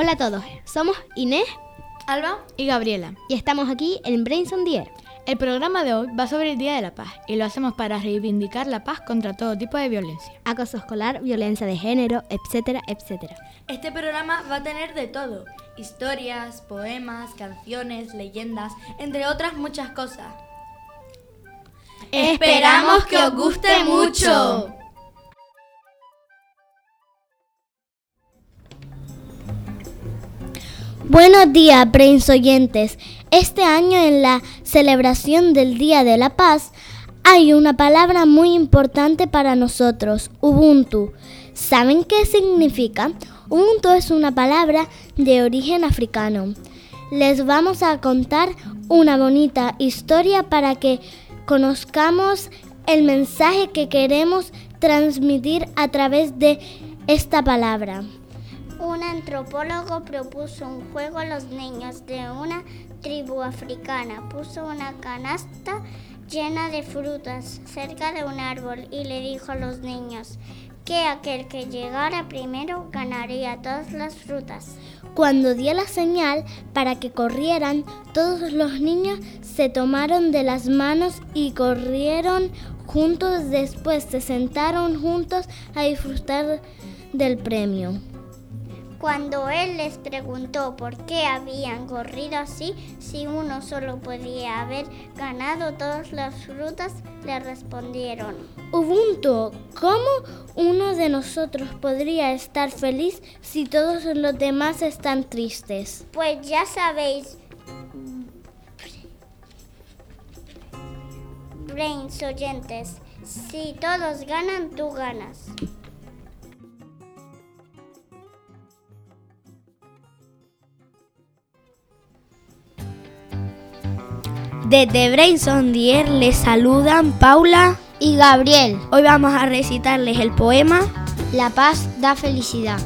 Hola a todos, somos Inés, Alba y Gabriela. y estamos aquí en Brains on the Air. El programa de hoy va sobre el Día de la Paz y lo hacemos para reivindicar la paz contra todo tipo de violencia. Acoso escolar, violencia de género, etcétera, etcétera. Este programa va a tener de todo. Historias, poemas, canciones, leyendas, entre otras muchas cosas. Esperamos que os guste mucho. Buenos días, Brains oyentes. Este año en la celebración del Día de la Paz hay una palabra muy importante para nosotros, Ubuntu. ¿Saben qué significa? Ubuntu es una palabra de origen africano. Les vamos a contar una bonita historia para que conozcamos el mensaje que queremos transmitir a través de esta palabra. Un antropólogo propuso un juego a los niños de una tribu africana. Puso una canasta llena de frutas cerca de un árbol y le dijo a los niños que aquel que llegara primero ganaría todas las frutas. Cuando dio la señal para que corrieran, todos los niños se tomaron de las manos y corrieron juntos. Después se sentaron juntos a disfrutar del premio. Cuando él les preguntó por qué habían corrido así, si uno solo podía haber ganado todas las frutas, le respondieron. Ubuntu, ¿cómo uno de nosotros podría estar feliz si todos los demás están tristes? Pues ya sabéis, Brains oyentes, si todos ganan, tú ganas. Desde Brains on the Air les saludan Paula y Gabriel. Hoy vamos a recitarles el poema La paz da felicidad.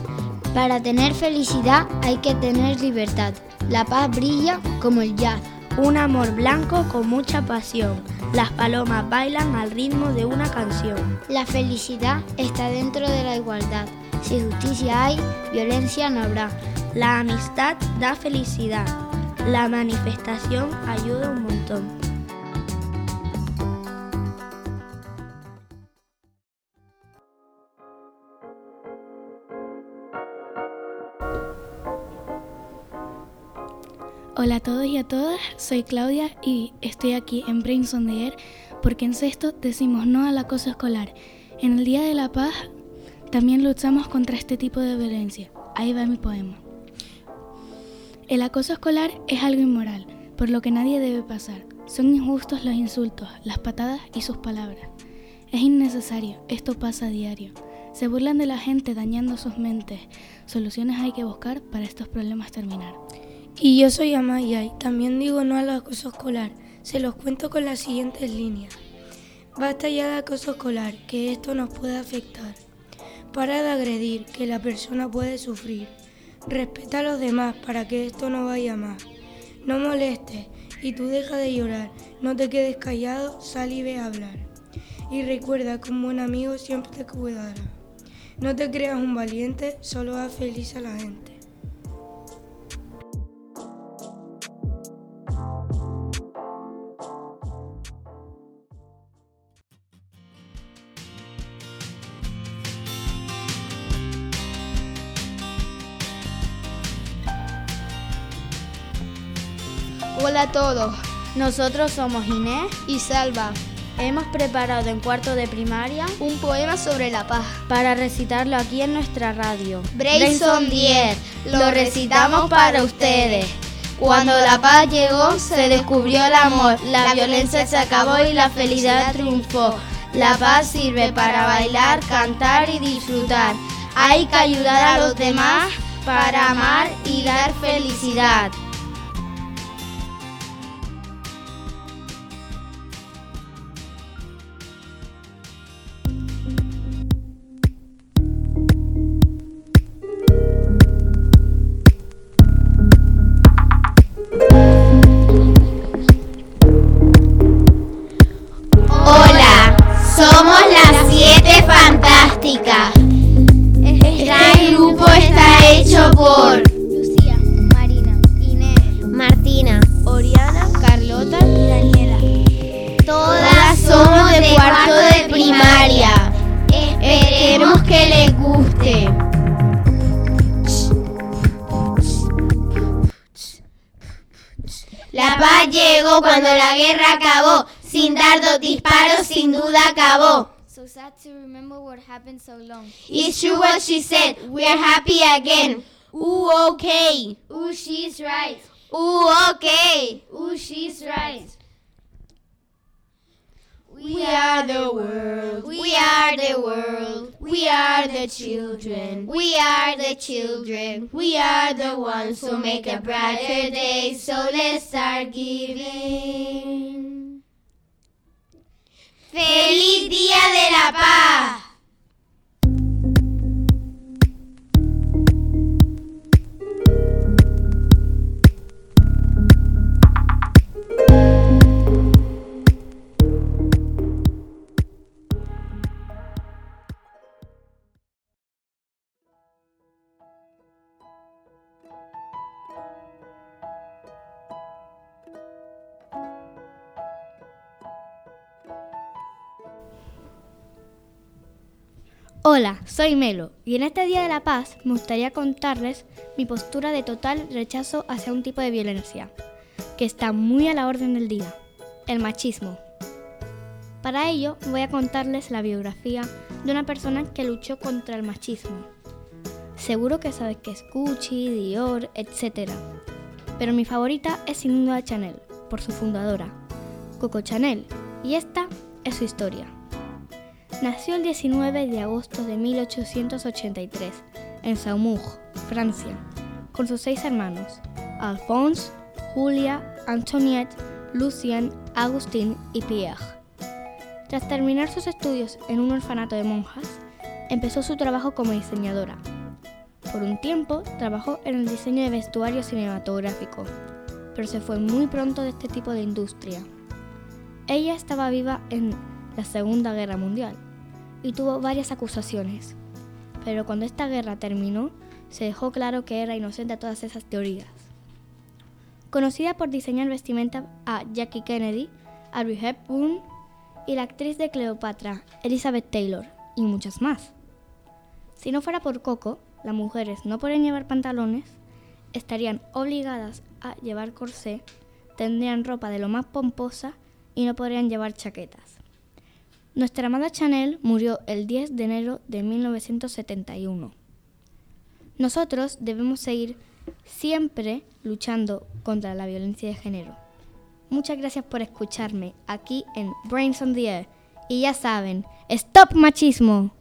Para tener felicidad hay que tener libertad. La paz brilla como el jazz. Un amor blanco con mucha pasión. Las palomas bailan al ritmo de una canción. La felicidad está dentro de la igualdad. Si justicia hay, violencia no habrá. La amistad da felicidad. La manifestación ayuda un Hola a todos y a todas, soy Claudia y estoy aquí en Brains on the Air porque en sexto decimos no al acoso escolar. En el Día de la Paz también luchamos contra este tipo de violencia. Ahí va mi poema. El acoso escolar es algo inmoral, por lo que nadie debe pasar. Son injustos los insultos, las patadas y sus palabras. Es innecesario, esto pasa a diario. Se burlan de la gente dañando sus mentes. Soluciones hay que buscar para estos problemas terminar. Y yo soy Amaya y también digo no al acoso escolar. Se los cuento con las siguientes líneas. Basta ya de acoso escolar, que esto nos puede afectar. Para de agredir, que la persona puede sufrir. Respeta a los demás para que esto no vaya más. No molestes y tú deja de llorar. No te quedes callado, sal y ve a hablar. Y recuerda que un buen amigo siempre te cuidará. No te creas un valiente, solo haz feliz a la gente. Hola a todos, nosotros somos Inés y Salva. Hemos preparado en cuarto de primaria un poema sobre la paz para recitarlo aquí en nuestra radio. Brains on the Air, lo recitamos para ustedes. Cuando la paz llegó, se descubrió el amor, la violencia se acabó y la felicidad triunfó. La paz sirve para bailar, cantar y disfrutar. Hay que ayudar a los demás para amar y dar felicidad. Cuando la guerra acabó. Sin dardos, disparos, sin duda acabó. So sad to remember what happened so long. It's true what she said. We're happy again. Ooh, okay. Ooh, she's right. Ooh, okay. Ooh, she's right. We are the world. We are the world. We are the children. We are the children. We are the ones who make a brighter day. So let's start giving. ¡Feliz Día de la Paz! Hola, soy Melo y en este Día de la Paz me gustaría contarles mi postura de total rechazo hacia un tipo de violencia que está muy a la orden del día, el machismo. Para ello voy a contarles la biografía de una persona que luchó contra el machismo. Seguro que sabes que es Gucci, Dior, etc. Pero mi favorita es sin Chanel, por su fundadora, Coco Chanel, y esta es su historia. Nació el 19 de agosto de 1883 en Saumur, Francia, con sus seis hermanos, Alphonse, Julia, Antoinette, Lucien, Agustín y Pierre. Tras terminar sus estudios en un orfanato de monjas, empezó su trabajo como diseñadora. Por un tiempo trabajó en el diseño de vestuario cinematográfico, pero se fue muy pronto de este tipo de industria. Ella estaba viva en la Segunda Guerra Mundial y tuvo varias acusaciones. Pero cuando esta guerra terminó, se dejó claro que era inocente a todas esas teorías. Conocida por diseñar vestimenta a Jackie Kennedy, Audrey Hepburn y la actriz de Cleopatra, Elizabeth Taylor, y muchas más. Si no fuera por Coco, las mujeres no podrían llevar pantalones, estarían obligadas a llevar corsé, tendrían ropa de lo más pomposa y no podrían llevar chaquetas. Nuestra amada Chanel murió el 10 de enero de 1971. Nosotros debemos seguir siempre luchando contra la violencia de género. Muchas gracias por escucharme aquí en Brains on the Air. Y ya saben, ¡Stop machismo!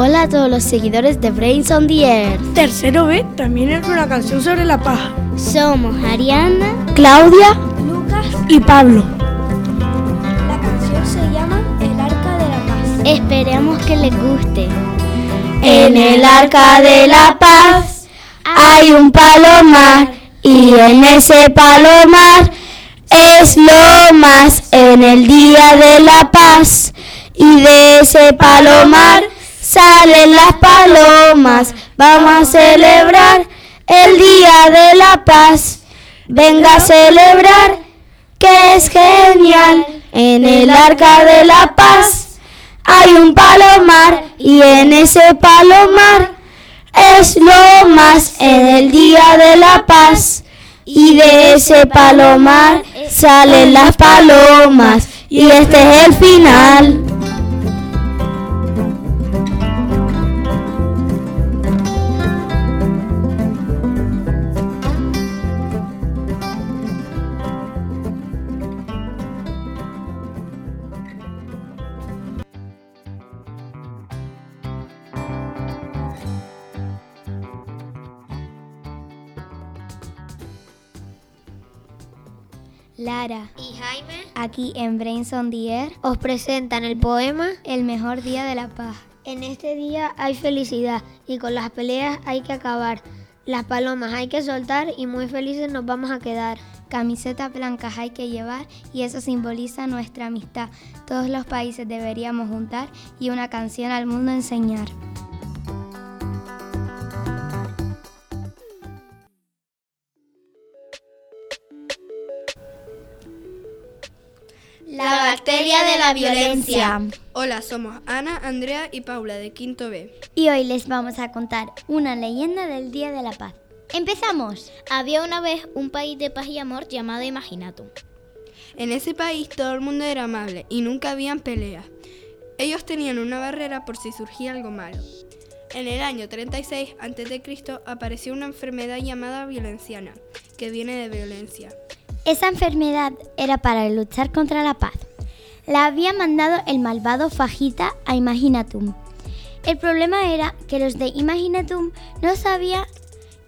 Hola a todos los seguidores de Brains on the Air. Tercero B también es una canción sobre la paz. Somos Ariana, Claudia, Lucas y Pablo. La canción se llama El Arca de la Paz. Esperemos que les guste. En el arca de la paz hay un palomar y en ese palomar es lo más en el día de la paz y de ese palomar salen las palomas. Vamos a celebrar el día de la paz. Venga a celebrar que es genial en el arca de la paz hay un palomar y en ese palomar es lo más en el día de la paz. Y de ese palomar salen las palomas y este es el final. Y Jaime aquí en Brains on the Air, os presentan el poema el mejor día de la paz. En este día hay felicidad y con las peleas hay que acabar. Las palomas hay que soltar y muy felices nos vamos a quedar. Camisetas blancas hay que llevar y eso simboliza nuestra amistad. Todos los países deberíamos juntar y una canción al mundo enseñar. La violencia. Hola, somos Ana, Andrea y Paula de Quinto B. Y hoy les vamos a contar una leyenda del Día de la Paz. ¡Empezamos! Había una vez un país de paz y amor llamado Imaginatum. En ese país todo el mundo era amable y nunca habían peleas. Ellos tenían una barrera por si surgía algo malo. En el año 36 a.C. apareció una enfermedad llamada violenciana, que viene de violencia. Esa enfermedad era para luchar contra la paz. La había mandado el malvado Fajita a Imaginatum. El problema era que los de Imaginatum no sabían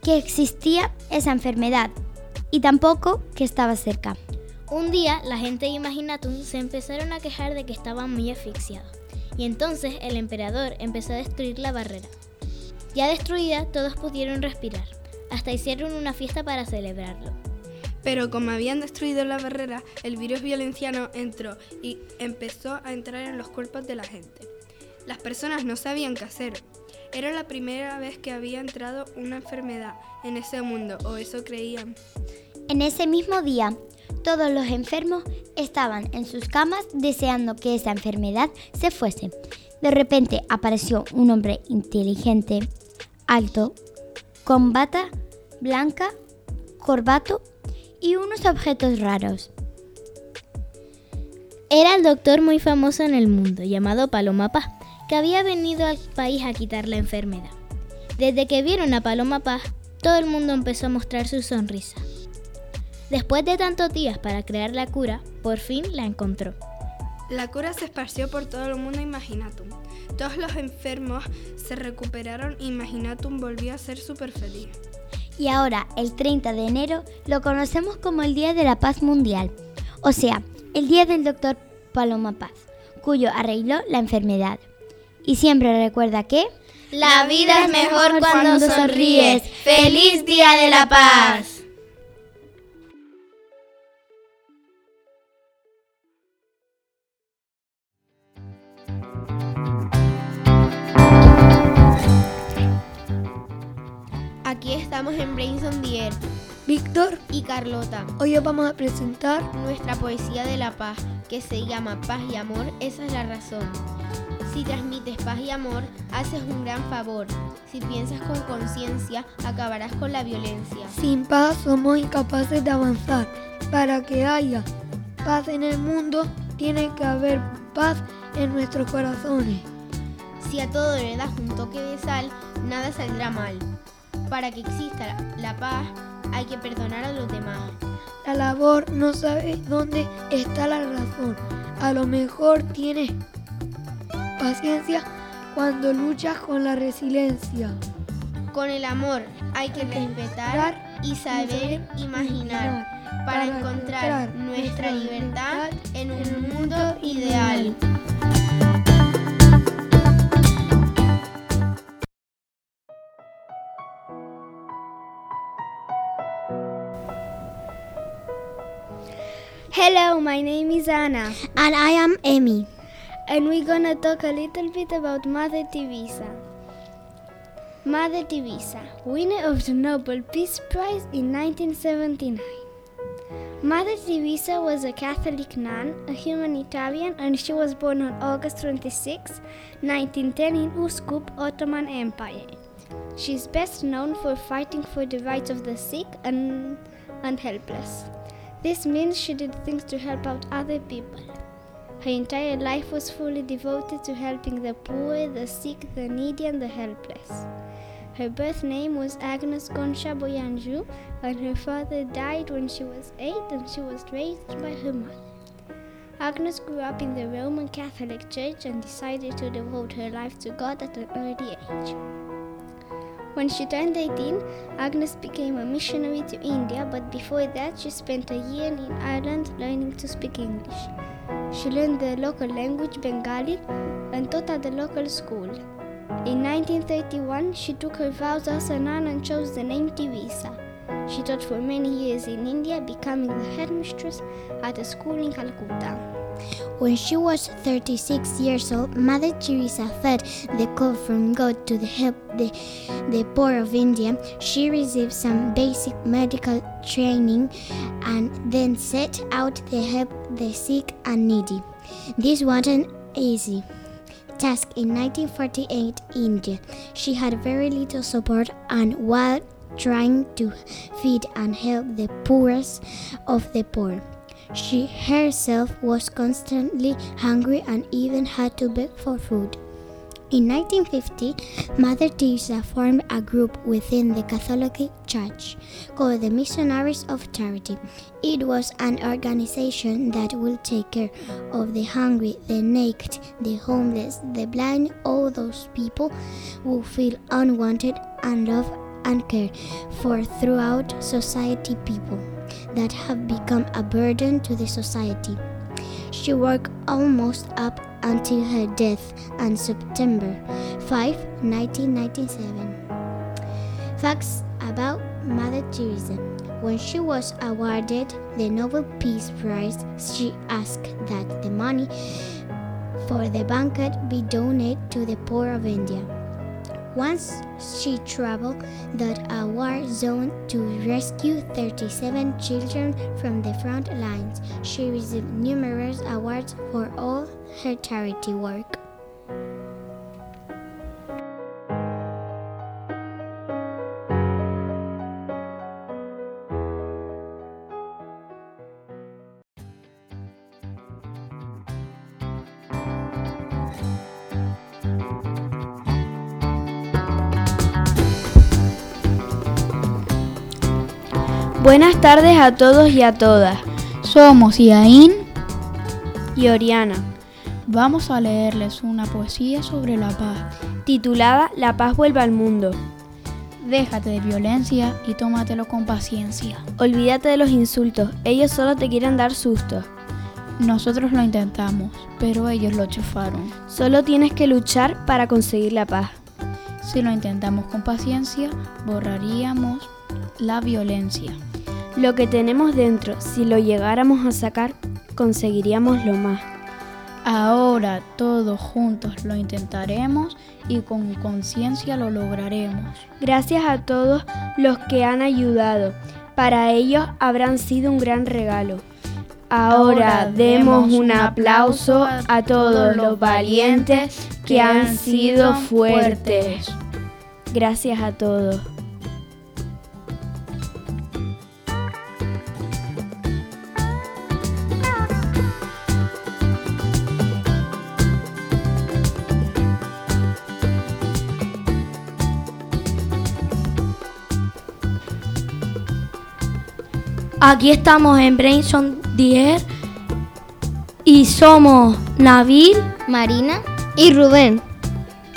que existía esa enfermedad y tampoco que estaba cerca. Un día la gente de Imaginatum se empezaron a quejar de que estaban muy asfixiados y entonces el emperador empezó a destruir la barrera. Ya destruida, todos pudieron respirar. Hasta hicieron una fiesta para celebrarlo. Pero como habían destruido la barrera, el virus violenciano entró y empezó a entrar en los cuerpos de la gente. Las personas no sabían qué hacer. Era la primera vez que había entrado una enfermedad en ese mundo, o eso creían. En ese mismo día, todos los enfermos estaban en sus camas deseando que esa enfermedad se fuese. De repente apareció un hombre inteligente, alto, con bata blanca, corbato y unos objetos raros. Era el doctor muy famoso en el mundo, llamado Paloma Paz, que había venido al país a quitar la enfermedad. Desde que vieron a Paloma Paz, todo el mundo empezó a mostrar su sonrisa. Después de tantos días para crear la cura, por fin la encontró. La cura se esparció por todo el mundo Imaginatum. Todos los enfermos se recuperaron y Imaginatum volvió a ser súper feliz. Y ahora, el 30 de enero, lo conocemos como el Día de la Paz Mundial, o sea, el Día del Doctor Paloma Paz, cuyo arregló la enfermedad. Y siempre recuerda que... La vida es mejor cuando sonríes. ¡Feliz Día de la Paz! Estamos en Brains on the Air. Víctor y Carlota. Hoy os vamos a presentar nuestra poesía de la paz, que se llama Paz y Amor, esa es la razón. Si transmites paz y amor, haces un gran favor. Si piensas con conciencia, acabarás con la violencia. Sin paz somos incapaces de avanzar. Para que haya paz en el mundo, tiene que haber paz en nuestros corazones. Si a todo le das un toque de sal, nada saldrá mal. Para que exista la paz hay que perdonar a los demás. La labor no sabe dónde está la razón. A lo mejor tienes paciencia cuando luchas con la resiliencia. Con el amor hay que respetar y saber imaginar para encontrar nuestra libertad en un mundo ideal. Hello, my name is Anna. And I am Amy. And we're gonna talk a little bit about Mother Teresa. Mother Teresa, winner of the Nobel Peace Prize in 1979. Mother Teresa was a Catholic nun, a humanitarian, and she was born on August 26, 1910, in Uskup, Ottoman Empire. She is best known for fighting for the rights of the sick and, and helpless. This means she did things to help out other people. Her entire life was fully devoted to helping the poor, the sick, the needy, and the helpless. Her birth name was Agnes Concha Boyanju, and her father died when she was eight and she was raised by her mother. Agnes grew up in the Roman Catholic Church and decided to devote her life to God at an early age. When she turned 18, Agnes became a missionary to India, but before that, she spent a year in Ireland learning to speak English. She learned the local language Bengali and taught at the local school. In 1931, she took her vows as a nun and chose the name Teresa. She taught for many years in India, becoming the headmistress at a school in Calcutta. When she was 36 years old, Mother Teresa felt the call from God to help the, the poor of India. She received some basic medical training and then set out to help the sick and needy. This wasn't an easy task in 1948 India. She had very little support and while trying to feed and help the poorest of the poor. She herself was constantly hungry and even had to beg for food. In 1950, Mother Teresa formed a group within the Catholic Church called the Missionaries of Charity. It was an organization that will take care of the hungry, the naked, the homeless, the blind, all those people who feel unwanted and loved and cared for throughout society people that have become a burden to the society. She worked almost up until her death on September 5, 1997. Facts about Mother Teresa. When she was awarded the Nobel Peace Prize, she asked that the money for the banquet be donated to the poor of India. Once she traveled that a uh, war zone to rescue 37 children from the front lines. She received numerous awards for all her charity work. Buenas tardes a todos y a todas. Somos Iain y Oriana. Vamos a leerles una poesía sobre la paz, titulada La paz vuelve al mundo. Déjate de violencia y tómatelo con paciencia. Olvídate de los insultos, ellos solo te quieren dar susto. Nosotros lo intentamos, pero ellos lo chufaron. Solo tienes que luchar para conseguir la paz. Si lo intentamos con paciencia, borraríamos la violencia. Lo que tenemos dentro, si lo llegáramos a sacar, conseguiríamos lo más. Ahora todos juntos lo intentaremos y con conciencia lo lograremos. Gracias a todos los que han ayudado. Para ellos habrán sido un gran regalo. Ahora, Ahora demos un aplauso a todos los valientes que han sido fuertes. Gracias a todos. Aquí estamos en Brainson Dier y somos Nabil, Marina y Rubén.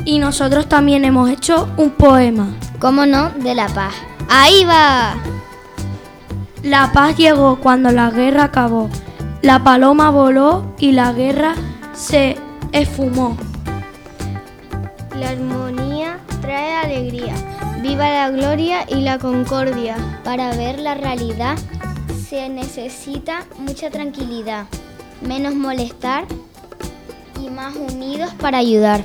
Y nosotros también hemos hecho un poema. ¿Cómo no? De la paz. ¡Ahí va! La paz llegó cuando la guerra acabó. La paloma voló y la guerra se esfumó. La armonía trae alegría. Viva la gloria y la concordia. Para ver la realidad se necesita mucha tranquilidad, menos molestar y más unidos para ayudar.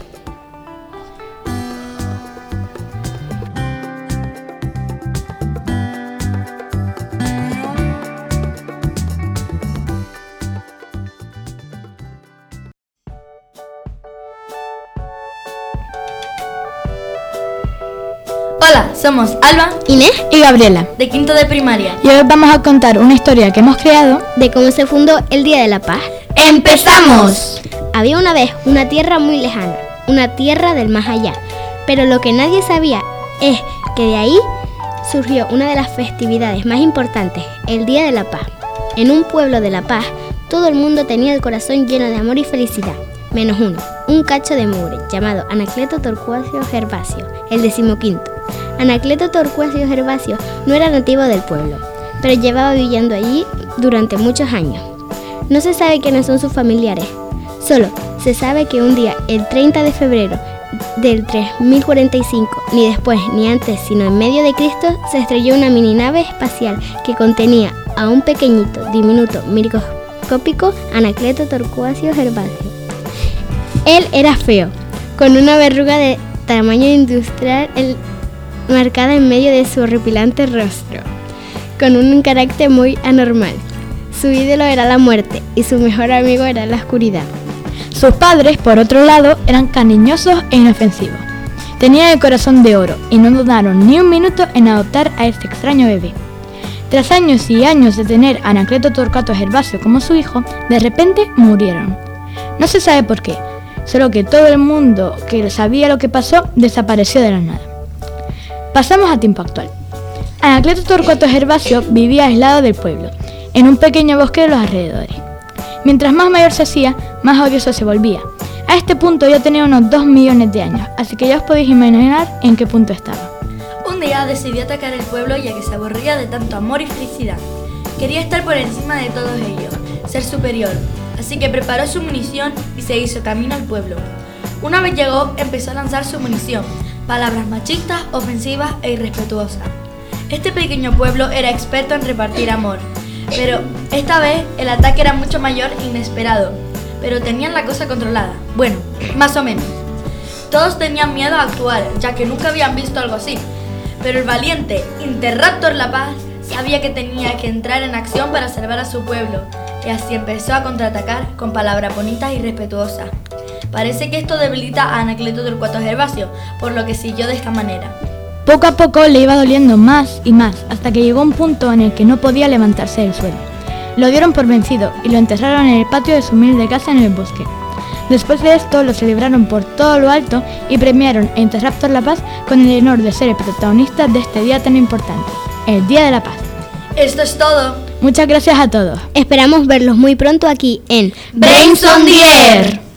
Somos Alba, Inés y Gabriela, de quinto de primaria. Y hoy vamos a contar una historia que hemos creado de cómo se fundó el Día de la Paz. ¡Empezamos! Había una vez una tierra muy lejana, una tierra del más allá, pero lo que nadie sabía es que de ahí surgió una de las festividades más importantes, el Día de la Paz. En un pueblo de La Paz, todo el mundo tenía el corazón lleno de amor y felicidad, menos uno, un cacho de mugre llamado Anacleto Torcuacio Gervasio, el decimoquinto. Anacleto Torcuacio Gervasio no era nativo del pueblo, pero llevaba viviendo allí durante muchos años. No se sabe quiénes son sus familiares, solo se sabe que un día, el 30 de febrero del 3045, ni después ni antes, sino en medio de Cristo, se estrelló una mini nave espacial que contenía a un pequeñito, diminuto, microscópico Anacleto Torcuacio Gervasio. Él era feo, con una verruga de tamaño industrial marcada en medio de su horripilante rostro, con un carácter muy anormal. Su ídolo era la muerte y su mejor amigo era la oscuridad. Sus padres, por otro lado, eran cariñosos e inofensivos. Tenían el corazón de oro y no dudaron ni un minuto en adoptar a este extraño bebé. Tras años y años de tener a Anacleto Torcato Gervasio como su hijo, de repente murieron. No se sabe por qué, solo que todo el mundo que sabía lo que pasó desapareció de la nada. Pasamos a tiempo actual. Anacleto Torcuato Gervasio vivía aislado del pueblo, en un pequeño bosque de los alrededores. Mientras más mayor se hacía, más odioso se volvía. A este punto ya tenía unos 2 millones de años, así que ya os podéis imaginar en qué punto estaba. Un día decidió atacar el pueblo ya que se aburría de tanto amor y felicidad. Quería estar por encima de todos ellos, ser superior, así que preparó su munición y se hizo camino al pueblo. Una vez llegó, empezó a lanzar su munición, palabras machistas, ofensivas e irrespetuosas. Este pequeño pueblo era experto en repartir amor, pero esta vez el ataque era mucho mayor e inesperado, pero tenían la cosa controlada. Bueno, más o menos. Todos tenían miedo a actuar, ya que nunca habían visto algo así. Pero el valiente Interraptor La Paz sabía que tenía que entrar en acción para salvar a su pueblo, y así empezó a contraatacar con palabras bonitas y respetuosas. Parece que esto debilita a Anacleto Torcuato Gervasio, por lo que siguió de esta manera. Poco a poco le iba doliendo más y más, hasta que llegó un punto en el que no podía levantarse del suelo. Lo dieron por vencido y lo enterraron en el patio de su humilde casa en el bosque. Después de esto lo celebraron por todo lo alto y premiaron a Interraptor La Paz con el honor de ser el protagonista de este día tan importante, el Día de la Paz. Esto es todo. Muchas gracias a todos. Esperamos verlos muy pronto aquí en Brains on the Air.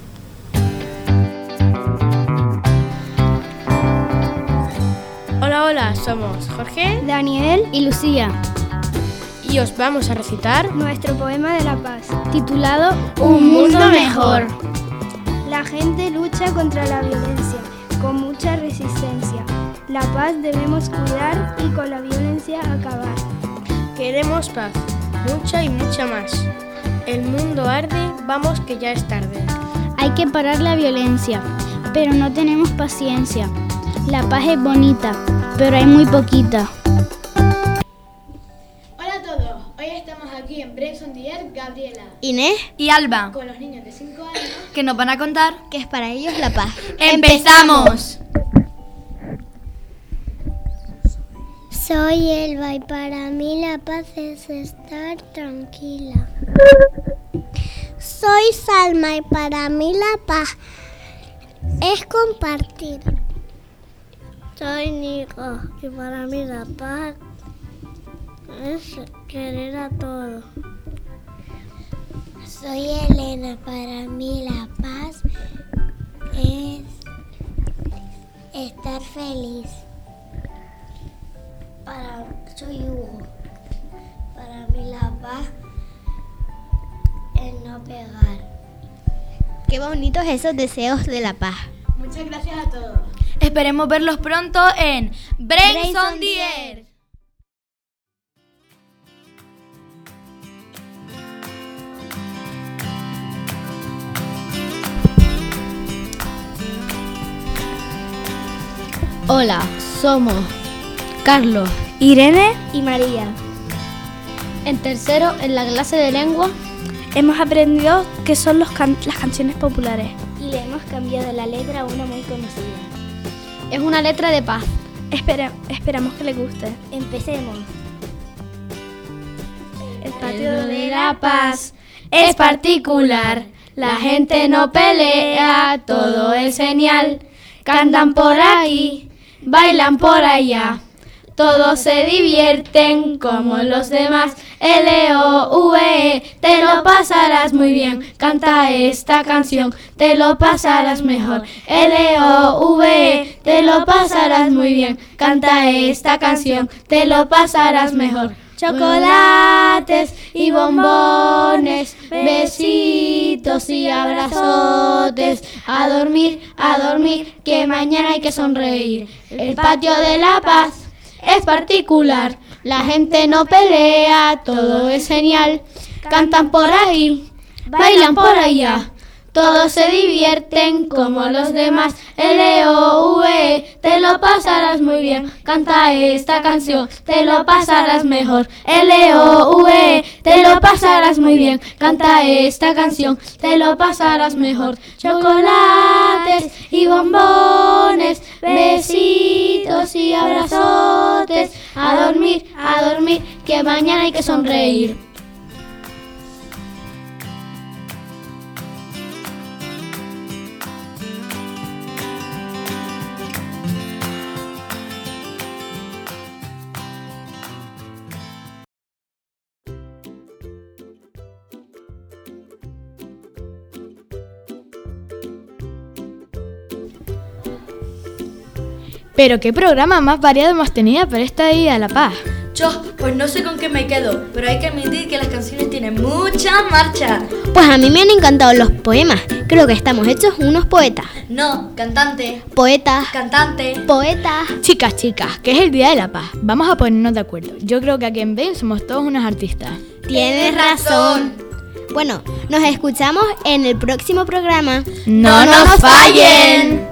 Hola, somos Jorge, Daniel y Lucía. Y os vamos a recitar nuestro poema de la paz, titulado Un mundo mejor. La gente lucha contra la violencia, con mucha resistencia. La paz debemos cuidar y con la violencia acabar. Queremos paz, mucha y mucha más. El mundo arde, vamos que ya es tarde. Hay que parar la violencia, pero no tenemos paciencia. La paz es bonita, pero hay muy poquita. Hola a todos, hoy estamos aquí en Brains Dier, Gabriela, Inés y Alba, con los niños de 5 años, que nos van a contar que es para ellos la paz. ¡Empezamos! Soy Elba y para mí la paz es estar tranquila. Soy Salma y para mí la paz es compartir. Soy Nico y para mí la paz es querer a todos. Soy Elena, para mí la paz es estar feliz. Para, soy Hugo. Para mí la paz es no pegar. Qué bonitos esos deseos de la paz. Muchas gracias a todos. Esperemos verlos pronto en Brains on the Air. Hola, somos Carlos, Irene y María. En tercero, en la clase de lengua, hemos aprendido qué son los can las canciones populares. Y le hemos cambiado la letra a una muy conocida. Es una letra de paz. Espera, esperamos que le guste. Empecemos. El patio de la paz es particular. La gente no pelea, todo es genial. Cantan por aquí, bailan por allá. Todos se divierten como los demás. L-O-V-E, te lo pasarás muy bien. Canta esta canción, te lo pasarás mejor. L-O-V-E, te lo pasarás muy bien. Canta esta canción, te lo pasarás mejor. Chocolates y bombones, besitos y abrazotes. A dormir, a dormir, que mañana hay que sonreír. El patio de la paz es particular. La gente no pelea, todo es genial. Cantan por ahí, bailan por allá. Todos se divierten como los demás. L-O-V, te lo pasarás muy bien. Canta esta canción, te lo pasarás mejor. L-O-V, te lo pasarás muy bien. Canta esta canción, te lo pasarás mejor. Chocolates y bombones, besitos y abrazotes. A dormir, a dormir, que mañana hay que sonreír. Pero qué programa más variado hemos tenido para esta Día de la Paz. Yo, pues no sé con qué me quedo, pero hay que admitir que las canciones tienen mucha marcha. Pues a mí me han encantado los poemas. Creo que estamos hechos unos poetas. No, cantante. Poetas. Cantante. Poetas. Chicas, chicas, que es el Día de la Paz. Vamos a ponernos de acuerdo. Yo creo que aquí en Ben somos todos unos artistas. Tienes razón. Bueno, nos escuchamos en el próximo programa. ¡No nos fallen!